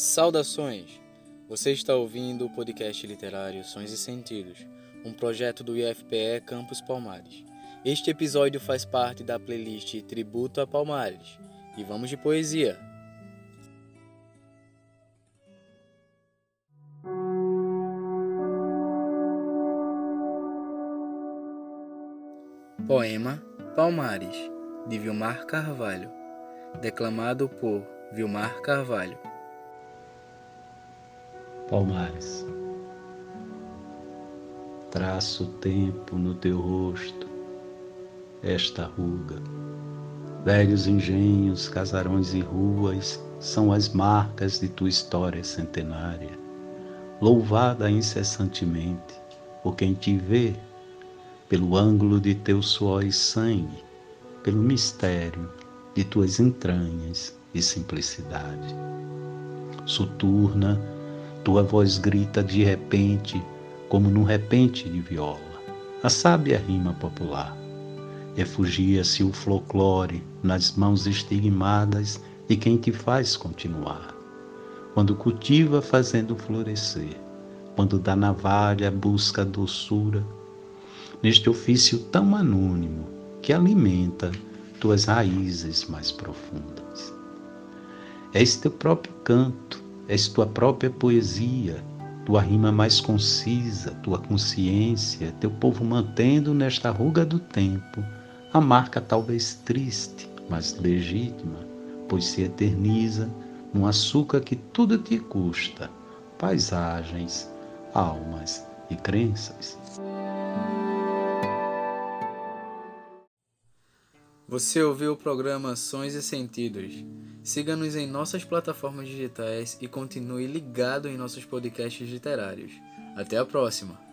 Saudações! Você está ouvindo o podcast literário Sons e Sentidos, um projeto do IFPE Campus Palmares. Este episódio faz parte da playlist Tributo a Palmares. E vamos de poesia! Poema Palmares, de Vilmar Carvalho, declamado por Vilmar Carvalho. Palmares. Traço o tempo no teu rosto, esta ruga. Velhos engenhos, casarões e ruas são as marcas de tua história centenária, louvada incessantemente por quem te vê, pelo ângulo de teu suor e sangue, pelo mistério de tuas entranhas e simplicidade. Soturna, tua voz grita de repente, como num repente de viola, a sábia rima popular. Refugia-se o folclore nas mãos estigmadas de quem te faz continuar. Quando cultiva fazendo florescer, quando da navalha busca doçura, neste ofício tão anônimo que alimenta tuas raízes mais profundas. És teu próprio canto, És tua própria poesia, tua rima mais concisa, tua consciência, teu povo mantendo nesta ruga do tempo a marca talvez triste, mas legítima, pois se eterniza num açúcar que tudo te custa, paisagens, almas e crenças. Você ouviu o programa Sons e Sentidos. Siga-nos em nossas plataformas digitais e continue ligado em nossos podcasts literários. Até a próxima!